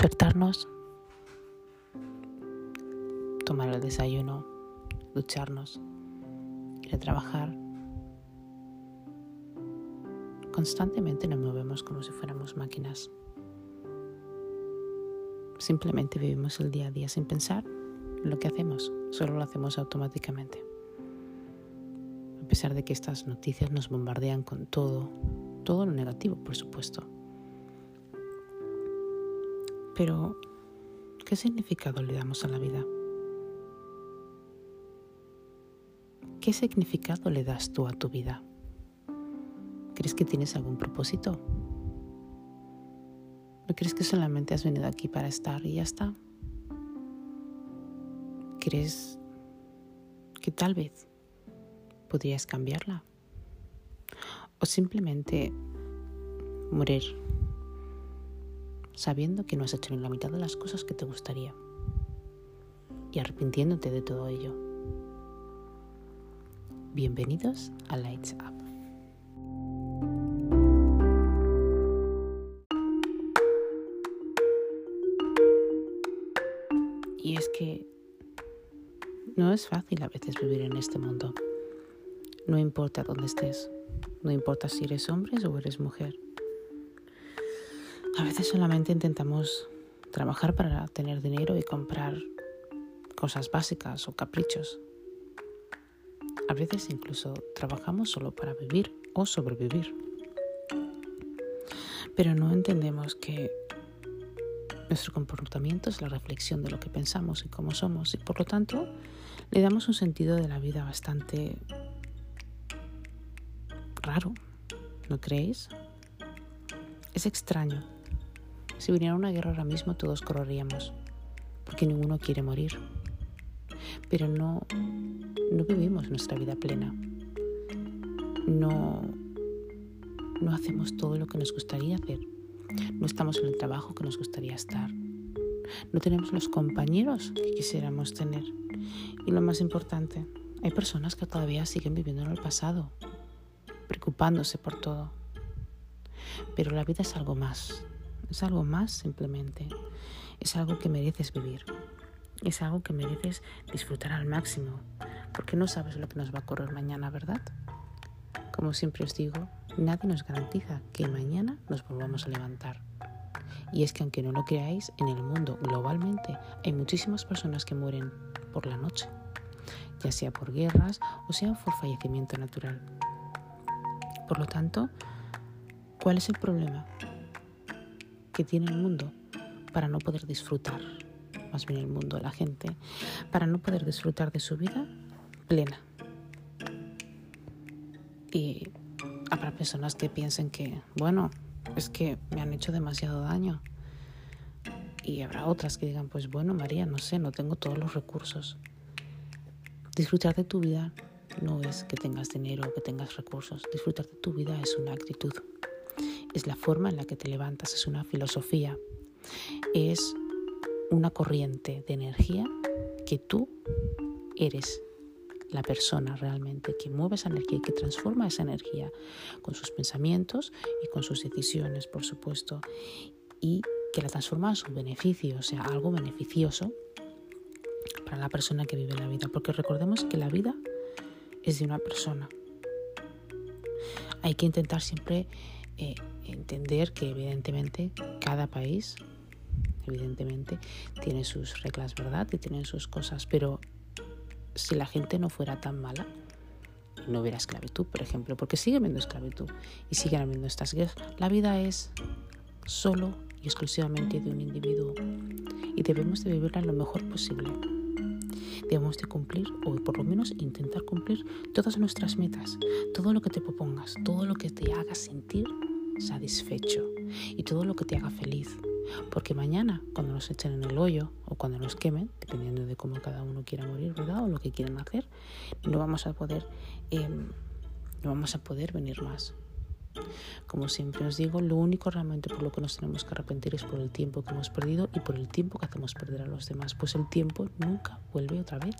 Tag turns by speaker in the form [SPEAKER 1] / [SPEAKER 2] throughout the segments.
[SPEAKER 1] despertarnos, tomar el desayuno, ducharnos, ir a trabajar. Constantemente nos movemos como si fuéramos máquinas. Simplemente vivimos el día a día sin pensar en lo que hacemos, solo lo hacemos automáticamente. A pesar de que estas noticias nos bombardean con todo, todo lo negativo, por supuesto. Pero, ¿qué significado le damos a la vida? ¿Qué significado le das tú a tu vida? ¿Crees que tienes algún propósito? ¿No crees que solamente has venido aquí para estar y ya está? ¿Crees que tal vez podrías cambiarla? ¿O simplemente morir sabiendo que no has hecho ni la mitad de las cosas que te gustaría y arrepintiéndote de todo ello? Bienvenidos a Lights Up. Y es que no es fácil a veces vivir en este mundo. No importa dónde estés, no importa si eres hombre o eres mujer. A veces solamente intentamos trabajar para tener dinero y comprar cosas básicas o caprichos. A veces incluso trabajamos solo para vivir o sobrevivir. Pero no entendemos que nuestro comportamiento es la reflexión de lo que pensamos y cómo somos y por lo tanto le damos un sentido de la vida bastante raro, ¿no creéis? Es extraño. Si viniera una guerra ahora mismo todos correríamos, porque ninguno quiere morir. Pero no, no vivimos nuestra vida plena. No, no hacemos todo lo que nos gustaría hacer no estamos en el trabajo que nos gustaría estar. No tenemos los compañeros que quisiéramos tener. Y lo más importante, hay personas que todavía siguen viviendo en el pasado, preocupándose por todo. Pero la vida es algo más. Es algo más simplemente. Es algo que mereces vivir. Es algo que mereces disfrutar al máximo. Porque no sabes lo que nos va a ocurrir mañana, ¿verdad? Como siempre os digo, nadie nos garantiza que mañana nos volvamos a levantar. Y es que aunque no lo creáis, en el mundo globalmente hay muchísimas personas que mueren por la noche, ya sea por guerras o sea por fallecimiento natural. Por lo tanto, ¿cuál es el problema que tiene el mundo para no poder disfrutar? Más bien el mundo, la gente, para no poder disfrutar de su vida plena. Y Habrá personas que piensen que, bueno, es que me han hecho demasiado daño. Y habrá otras que digan, pues bueno, María, no sé, no tengo todos los recursos. Disfrutar de tu vida no es que tengas dinero o que tengas recursos. Disfrutar de tu vida es una actitud. Es la forma en la que te levantas, es una filosofía. Es una corriente de energía que tú eres la persona realmente que mueve esa energía y que transforma esa energía con sus pensamientos y con sus decisiones, por supuesto, y que la transforma a su beneficio, o sea, algo beneficioso para la persona que vive la vida, porque recordemos que la vida es de una persona. Hay que intentar siempre eh, entender que evidentemente cada país, evidentemente, tiene sus reglas, ¿verdad? Y tienen sus cosas, pero si la gente no fuera tan mala, no hubiera esclavitud, por ejemplo, porque sigue habiendo esclavitud y siguen habiendo estas guerras. La vida es solo y exclusivamente de un individuo y debemos de vivirla lo mejor posible. Debemos de cumplir, o por lo menos intentar cumplir, todas nuestras metas, todo lo que te propongas, todo lo que te haga sentir satisfecho y todo lo que te haga feliz. Porque mañana, cuando nos echen en el hoyo o cuando nos quemen, dependiendo de cómo cada uno quiera morir, ¿verdad? O lo que quieran hacer, no vamos a poder, em, no vamos a poder venir más. Como siempre os digo, lo único realmente por lo que nos tenemos que arrepentir es por el tiempo que hemos perdido y por el tiempo que hacemos perder a los demás. Pues el tiempo nunca vuelve otra vez,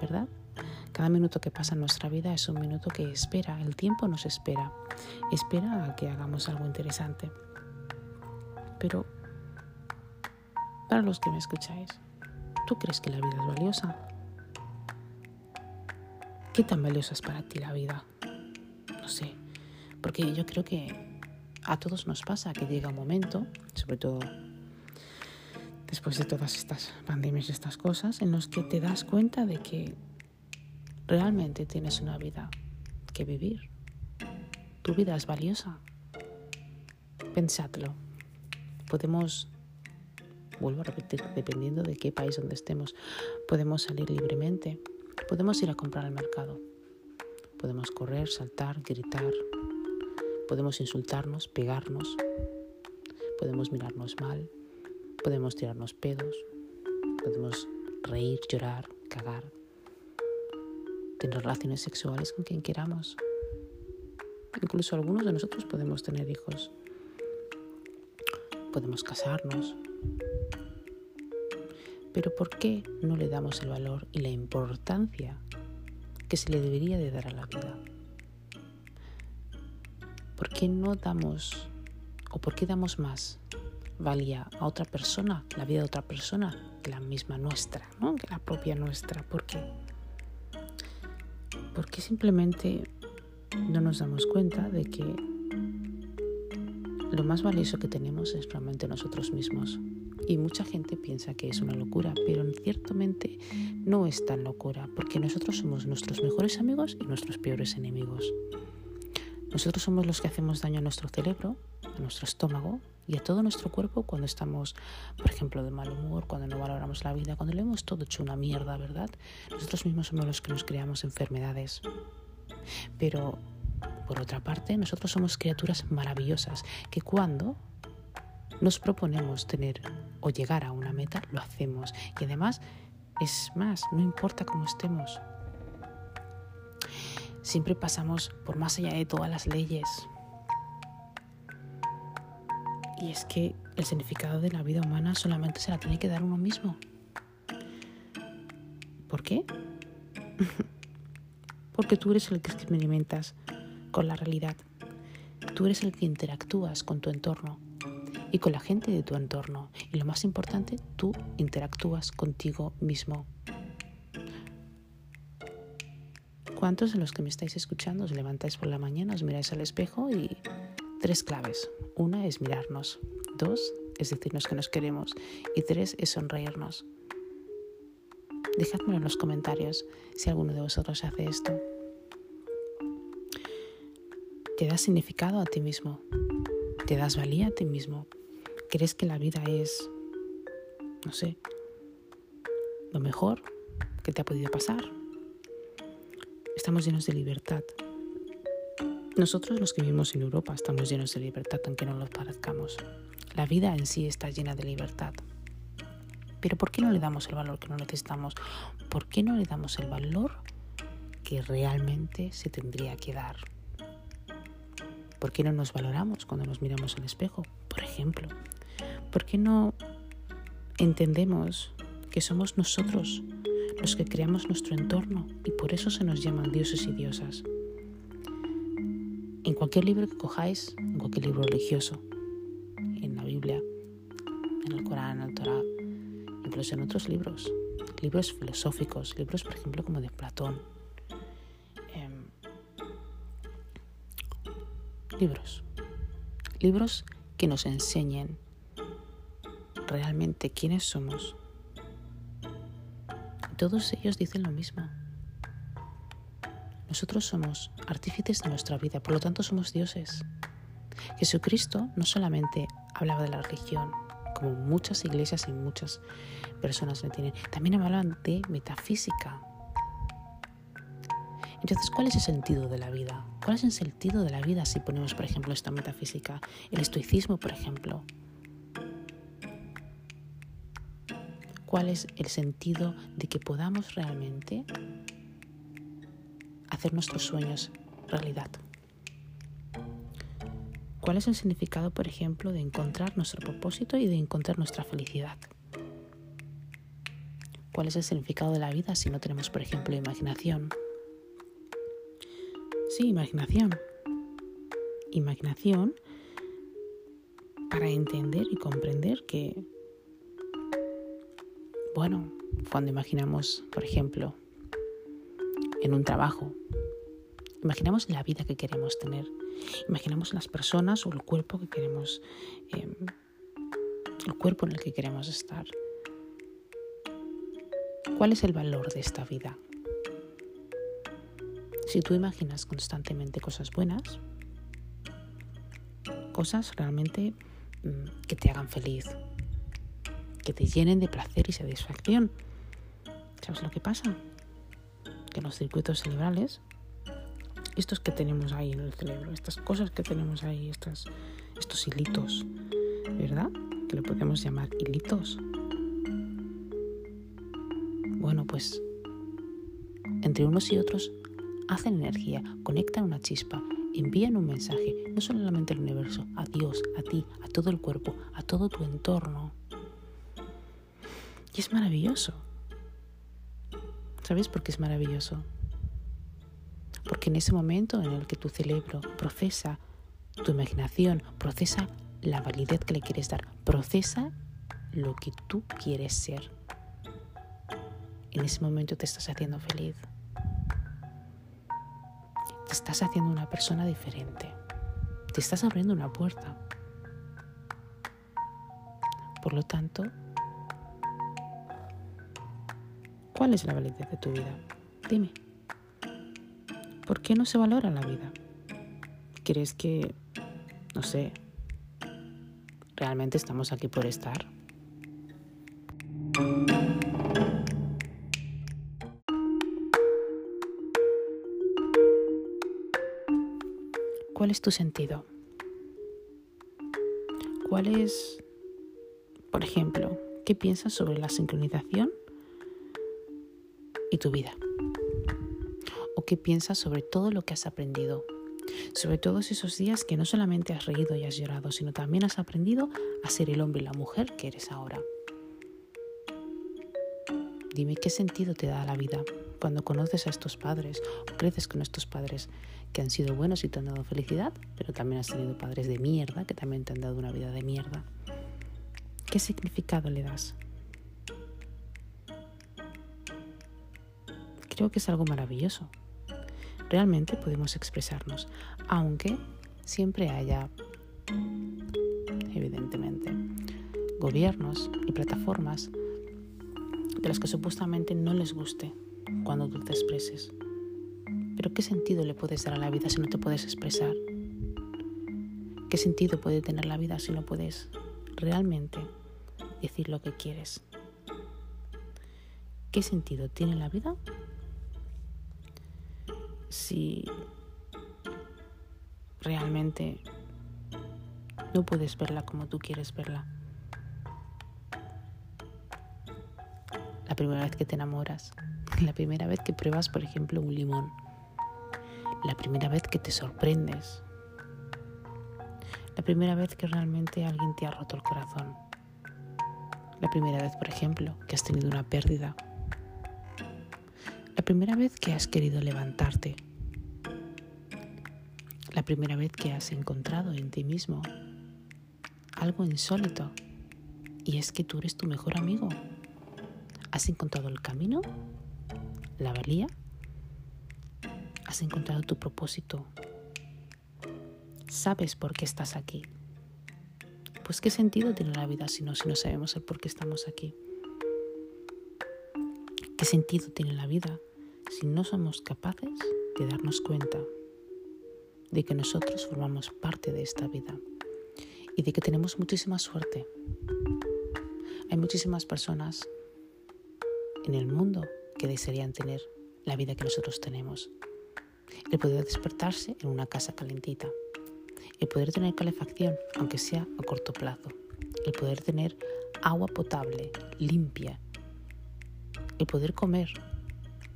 [SPEAKER 1] ¿verdad? Cada minuto que pasa en nuestra vida es un minuto que espera, el tiempo nos espera, espera a que hagamos algo interesante. Pero para los que me escucháis, ¿tú crees que la vida es valiosa? ¿Qué tan valiosa es para ti la vida? No sé, porque yo creo que a todos nos pasa que llega un momento, sobre todo después de todas estas pandemias y estas cosas, en los que te das cuenta de que realmente tienes una vida que vivir. Tu vida es valiosa. Pensadlo. Podemos, vuelvo a repetir, dependiendo de qué país donde estemos, podemos salir libremente Podemos ir a comprar al mercado. Podemos correr, saltar, gritar. Podemos insultarnos, pegarnos. Podemos mirarnos mal. Podemos tirarnos pedos. Podemos reír, llorar, cagar. Tener relaciones sexuales con quien queramos. Incluso algunos de nosotros podemos tener hijos. Podemos casarnos. Pero ¿por qué no le damos el valor y la importancia que se le debería de dar a la vida? ¿Por qué no damos o por qué damos más valía a otra persona, la vida de otra persona, que la misma nuestra, ¿no? que la propia nuestra? ¿Por? Porque simplemente no nos damos cuenta de que lo más valioso que tenemos es realmente nosotros mismos. Y mucha gente piensa que es una locura, pero ciertamente no es tan locura, porque nosotros somos nuestros mejores amigos y nuestros peores enemigos. Nosotros somos los que hacemos daño a nuestro cerebro, a nuestro estómago y a todo nuestro cuerpo cuando estamos, por ejemplo, de mal humor, cuando no valoramos la vida, cuando le hemos todo hecho una mierda, ¿verdad? Nosotros mismos somos los que nos creamos enfermedades. Pero, por otra parte, nosotros somos criaturas maravillosas que cuando nos proponemos tener o llegar a una meta, lo hacemos. Y además, es más, no importa cómo estemos. Siempre pasamos por más allá de todas las leyes. Y es que el significado de la vida humana solamente se la tiene que dar uno mismo. ¿Por qué? Porque tú eres el que experimentas con la realidad. Tú eres el que interactúas con tu entorno y con la gente de tu entorno. Y lo más importante, tú interactúas contigo mismo. ¿Cuántos de los que me estáis escuchando os levantáis por la mañana, os miráis al espejo y tres claves? Una es mirarnos, dos es decirnos que nos queremos y tres es sonreírnos. Dejadmelo en los comentarios si alguno de vosotros hace esto. Te das significado a ti mismo, te das valía a ti mismo, crees que la vida es, no sé, lo mejor que te ha podido pasar. Estamos llenos de libertad. Nosotros los que vivimos en Europa estamos llenos de libertad, aunque no lo parezcamos. La vida en sí está llena de libertad. Pero ¿por qué no le damos el valor que no necesitamos? ¿Por qué no le damos el valor que realmente se tendría que dar? ¿Por qué no nos valoramos cuando nos miramos al espejo? Por ejemplo, ¿Por qué no entendemos que somos nosotros los que creamos nuestro entorno y por eso se nos llaman dioses y diosas? En cualquier libro que cojáis, en cualquier libro religioso, en la Biblia, en el Corán, en el Torah, incluso en otros libros, libros filosóficos, libros por ejemplo como de Platón, em, libros, libros que nos enseñen realmente quiénes somos. Todos ellos dicen lo mismo. Nosotros somos artífices de nuestra vida, por lo tanto somos dioses. Jesucristo no solamente hablaba de la religión, como muchas iglesias y muchas personas le tienen, también hablaban de metafísica. Entonces, ¿cuál es el sentido de la vida? ¿Cuál es el sentido de la vida si ponemos, por ejemplo, esta metafísica? El estoicismo, por ejemplo, cuál es el sentido de que podamos realmente hacer nuestros sueños realidad. ¿Cuál es el significado, por ejemplo, de encontrar nuestro propósito y de encontrar nuestra felicidad? ¿Cuál es el significado de la vida si no tenemos, por ejemplo, imaginación? Sí, imaginación. Imaginación para entender y comprender que bueno, cuando imaginamos, por ejemplo, en un trabajo, imaginamos la vida que queremos tener, imaginamos las personas o el cuerpo que queremos, em, el cuerpo en el que queremos estar. ¿Cuál es el valor de esta vida? Si tú imaginas constantemente cosas buenas, cosas realmente mm, que te hagan feliz, que te llenen de placer y satisfacción. ¿Sabes lo que pasa? Que los circuitos cerebrales, estos que tenemos ahí en el cerebro, estas cosas que tenemos ahí, estos hilitos, ¿verdad? Que lo podemos llamar hilitos. Bueno, pues entre unos y otros hacen energía, conectan una chispa, envían un mensaje, no solamente al universo, a Dios, a ti, a todo el cuerpo, a todo tu entorno. Y es maravilloso. ¿Sabes por qué es maravilloso? Porque en ese momento en el que tu cerebro procesa tu imaginación, procesa la validez que le quieres dar, procesa lo que tú quieres ser. En ese momento te estás haciendo feliz. Te estás haciendo una persona diferente. Te estás abriendo una puerta. Por lo tanto, ¿Cuál es la validez de tu vida? Dime. ¿Por qué no se valora la vida? ¿Crees que, no sé, realmente estamos aquí por estar? ¿Cuál es tu sentido? ¿Cuál es, por ejemplo, qué piensas sobre la sincronización y tu vida? ¿O qué piensas sobre todo lo que has aprendido? Sobre todos esos días que no solamente has reído y has llorado, sino también has aprendido a ser el hombre y la mujer que eres ahora. Dime qué sentido te da la vida cuando conoces a estos padres o creces con estos padres que han sido buenos y te han dado felicidad, pero también has tenido padres de mierda que también te han dado una vida de mierda. ¿Qué significado le das? Creo que es algo maravilloso. Realmente podemos expresarnos, aunque siempre haya, evidentemente, gobiernos y plataformas de las que supuestamente no les guste cuando tú te expreses. Pero ¿qué sentido le puedes dar a la vida si no te puedes expresar? ¿Qué sentido puede tener la vida si no puedes realmente decir lo que quieres? ¿Qué sentido tiene la vida si realmente no puedes verla como tú quieres verla. La primera vez que te enamoras, la primera vez que pruebas, por ejemplo, un limón, la primera vez que te sorprendes, la primera vez que realmente alguien te ha roto el corazón, la primera vez, por ejemplo, que has tenido una pérdida, primera vez que has querido levantarte la primera vez que has encontrado en ti mismo algo insólito y es que tú eres tu mejor amigo. ¿Has encontrado el camino? ¿La valía? ¿Has encontrado tu propósito? ¿Sabes por qué estás aquí? Pues qué sentido tiene la vida si no, si no sabemos el por qué estamos aquí. ¿Qué sentido tiene la vida si no somos capaces de darnos cuenta de que nosotros formamos parte de esta vida y de que tenemos muchísima suerte. Hay muchísimas personas en el mundo que desearían tener la vida que nosotros tenemos. El poder despertarse en una casa calentita. El poder tener calefacción, aunque sea a corto plazo. El poder tener agua potable, limpia. El poder comer,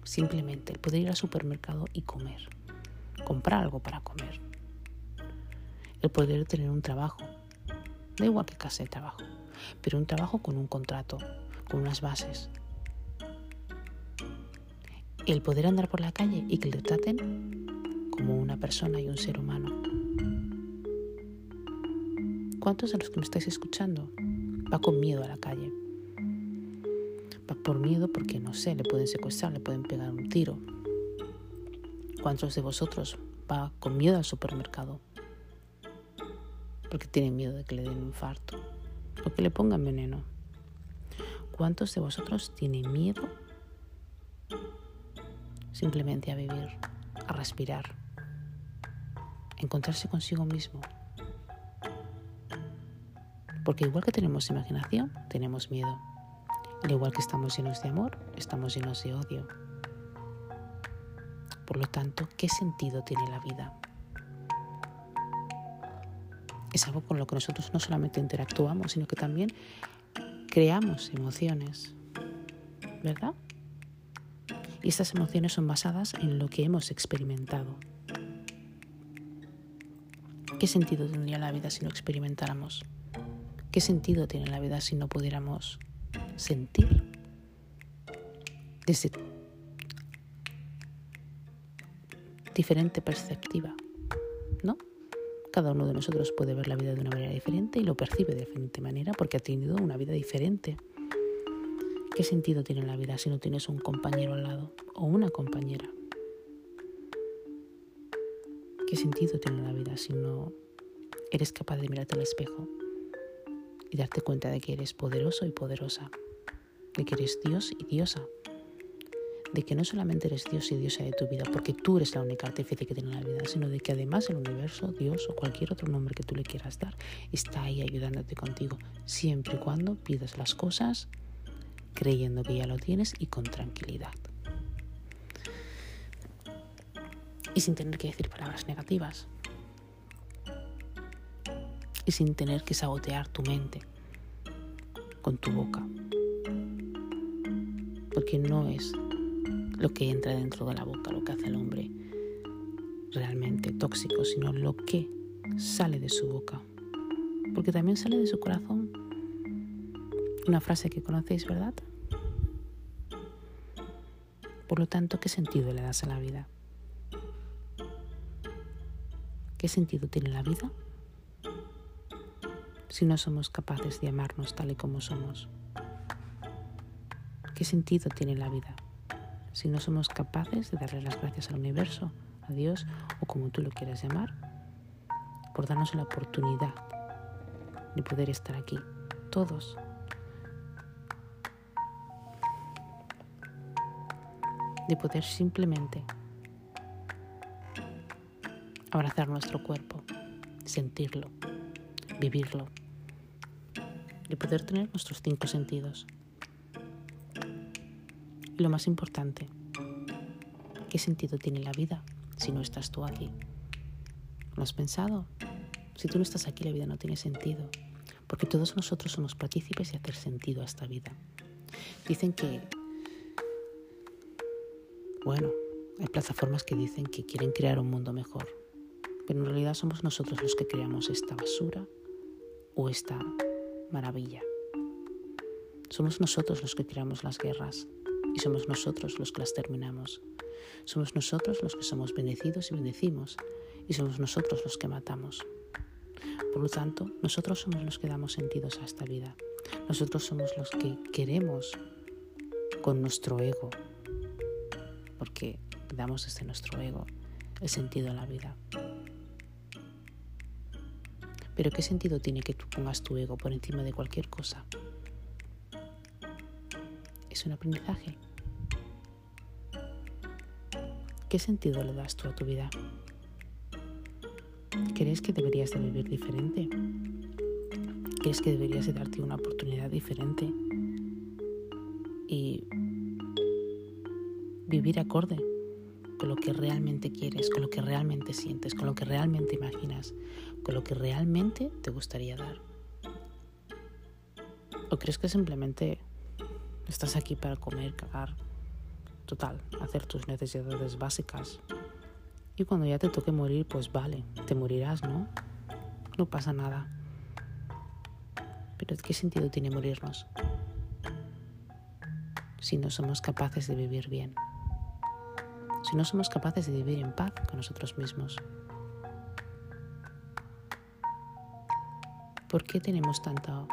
[SPEAKER 1] simplemente. El poder ir al supermercado y comer comprar algo para comer. El poder tener un trabajo, da igual que clase de trabajo, pero un trabajo con un contrato, con unas bases. El poder andar por la calle y que le traten como una persona y un ser humano. ¿Cuántos de los que me estáis escuchando va con miedo a la calle? Por miedo porque, no sé, le pueden secuestrar, le pueden pegar un tiro. ¿Cuántos de vosotros va con miedo al supermercado? Porque tienen miedo de que le den un infarto o que le pongan veneno. ¿Cuántos de vosotros tienen miedo simplemente a vivir, a respirar, a encontrarse consigo mismo? Porque igual que tenemos imaginación, tenemos miedo. Al igual que estamos llenos de amor, estamos llenos de odio. Por lo tanto, ¿qué sentido tiene la vida? Es algo con lo que nosotros no solamente interactuamos, sino que también creamos emociones, ¿verdad? Y estas emociones son basadas en lo que hemos experimentado. ¿Qué sentido tendría la vida si no experimentáramos? ¿Qué sentido tiene la vida si no pudiéramos sentir desde diferente perspectiva? ¿No? Cada uno de nosotros puede ver la vida de una manera diferente y lo percibe de diferente manera porque ha tenido una vida diferente. ¿Qué sentido tiene la vida si no tienes un compañero al lado o una compañera? ¿Qué sentido tiene la vida si no eres capaz de mirarte al espejo y darte cuenta de que eres poderoso y poderosa, de que eres Dios y diosa, de que no solamente eres Dios y diosa de tu vida, porque tú eres la única artífice que tiene la vida, sino de que además el universo, Dios o cualquier otro nombre que tú le quieras dar, está ahí ayudándote contigo, siempre y cuando pidas las cosas creyendo que ya lo tienes y con tranquilidad. Y sin tener que decir palabras negativas, y sin tener que sabotear tu mente con tu boca. Porque no es lo que entra dentro de la boca lo que hace el hombre realmente tóxico, sino lo que sale de su boca. Porque también sale de su corazón. Una frase que conocéis, ¿verdad? Por lo tanto, ¿qué sentido le das a la vida? ¿Qué sentido tiene la vida si no somos capaces de amarnos tal y como somos? ¿Qué sentido tiene la vida si no somos capaces de darle las gracias al universo, a Dios o como tú lo quieras llamar, por darnos la oportunidad de poder estar aquí, todos? De poder simplemente abrazar nuestro cuerpo, sentirlo, vivirlo, de poder tener nuestros cinco sentidos. Y lo más importante, ¿qué sentido tiene la vida si no estás tú aquí? ¿Lo has pensado? Si tú no estás aquí, la vida no tiene sentido, porque todos nosotros somos partícipes de hacer sentido a esta vida. Dicen que, bueno, hay plataformas que dicen que quieren crear un mundo mejor, pero en realidad somos nosotros los que creamos esta basura o esta maravilla. Somos nosotros los que tiramos las guerras y somos nosotros los que las terminamos. Somos nosotros los que somos bendecidos y bendecimos y somos nosotros los que matamos. Por lo tanto, nosotros somos los que damos sentidos a esta vida. Nosotros somos los que queremos con nuestro ego, porque damos desde nuestro ego el sentido a la vida. Pero ¿qué sentido tiene que tú pongas tu ego por encima de cualquier cosa? Es un aprendizaje. ¿Qué sentido le das tú a tu vida? ¿Crees que deberías de vivir diferente? ¿Crees que deberías de darte una oportunidad diferente? Y vivir acorde con lo que realmente quieres, con lo que realmente sientes, con lo que realmente imaginas, con lo que realmente te gustaría dar. ¿O crees que simplemente estás aquí para comer, cagar, total, hacer tus necesidades básicas? Y cuando ya te toque morir, pues vale, te morirás, ¿no? No pasa nada. Pero ¿qué sentido tiene morirnos si no somos capaces de vivir bien? si no somos capaces de vivir en paz con nosotros mismos? ¿Por qué tenemos tanto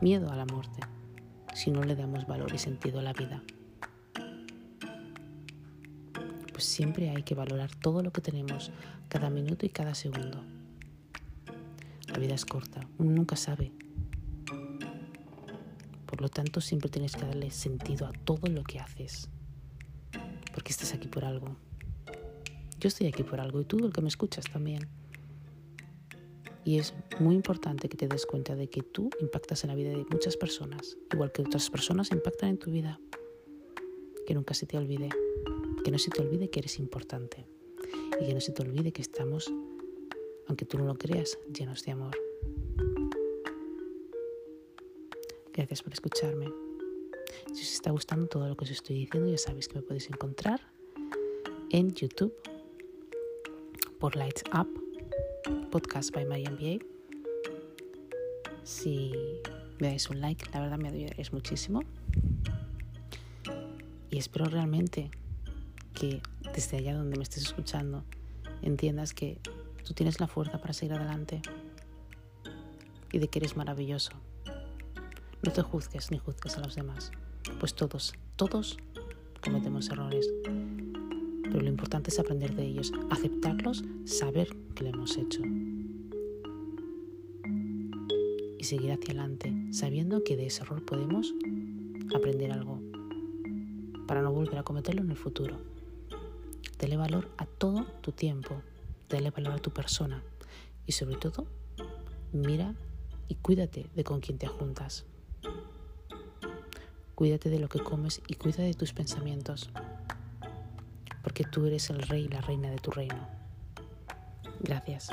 [SPEAKER 1] miedo a la muerte si no le damos valor y sentido a la vida. Pues siempre hay que valorar todo lo que tenemos, cada minuto y cada segundo. La vida es corta, uno nunca sabe. Por lo tanto, siempre tienes que darle sentido a todo lo que haces. Porque estás aquí por algo. Yo estoy aquí por algo y tú, el que me escuchas también. Y es muy importante que te des cuenta de que tú impactas en la vida de muchas personas, igual que otras personas impactan en tu vida. Que nunca se te olvide, que no se te olvide que eres importante y que no se te olvide que estamos aunque tú no lo creas, llenos de amor. Gracias por escucharme. Si os está gustando todo lo que os estoy diciendo, ya sabéis que me podéis encontrar en YouTube por Lights Up, podcast by My MBA. Si me dais un like, la verdad me ayudaréis muchísimo. Y espero realmente que desde allá donde me estés escuchando entiendas que Tú tienes la fuerza para seguir adelante y de que eres maravilloso. No te juzgues ni juzgues a los demás, pues todos, todos cometemos errores. Pero lo importante es aprender de ellos, aceptarlos, saber que lo hemos hecho. Y seguir hacia adelante, sabiendo que de ese error podemos aprender algo para no volver a cometerlo en el futuro. Dele valor a todo tu tiempo, dale valor a tu persona y sobre todo, mira y cuídate de con quién te juntas. Cuídate de lo que comes y cuida de tus pensamientos, porque tú eres el rey y la reina de tu reino. Gracias.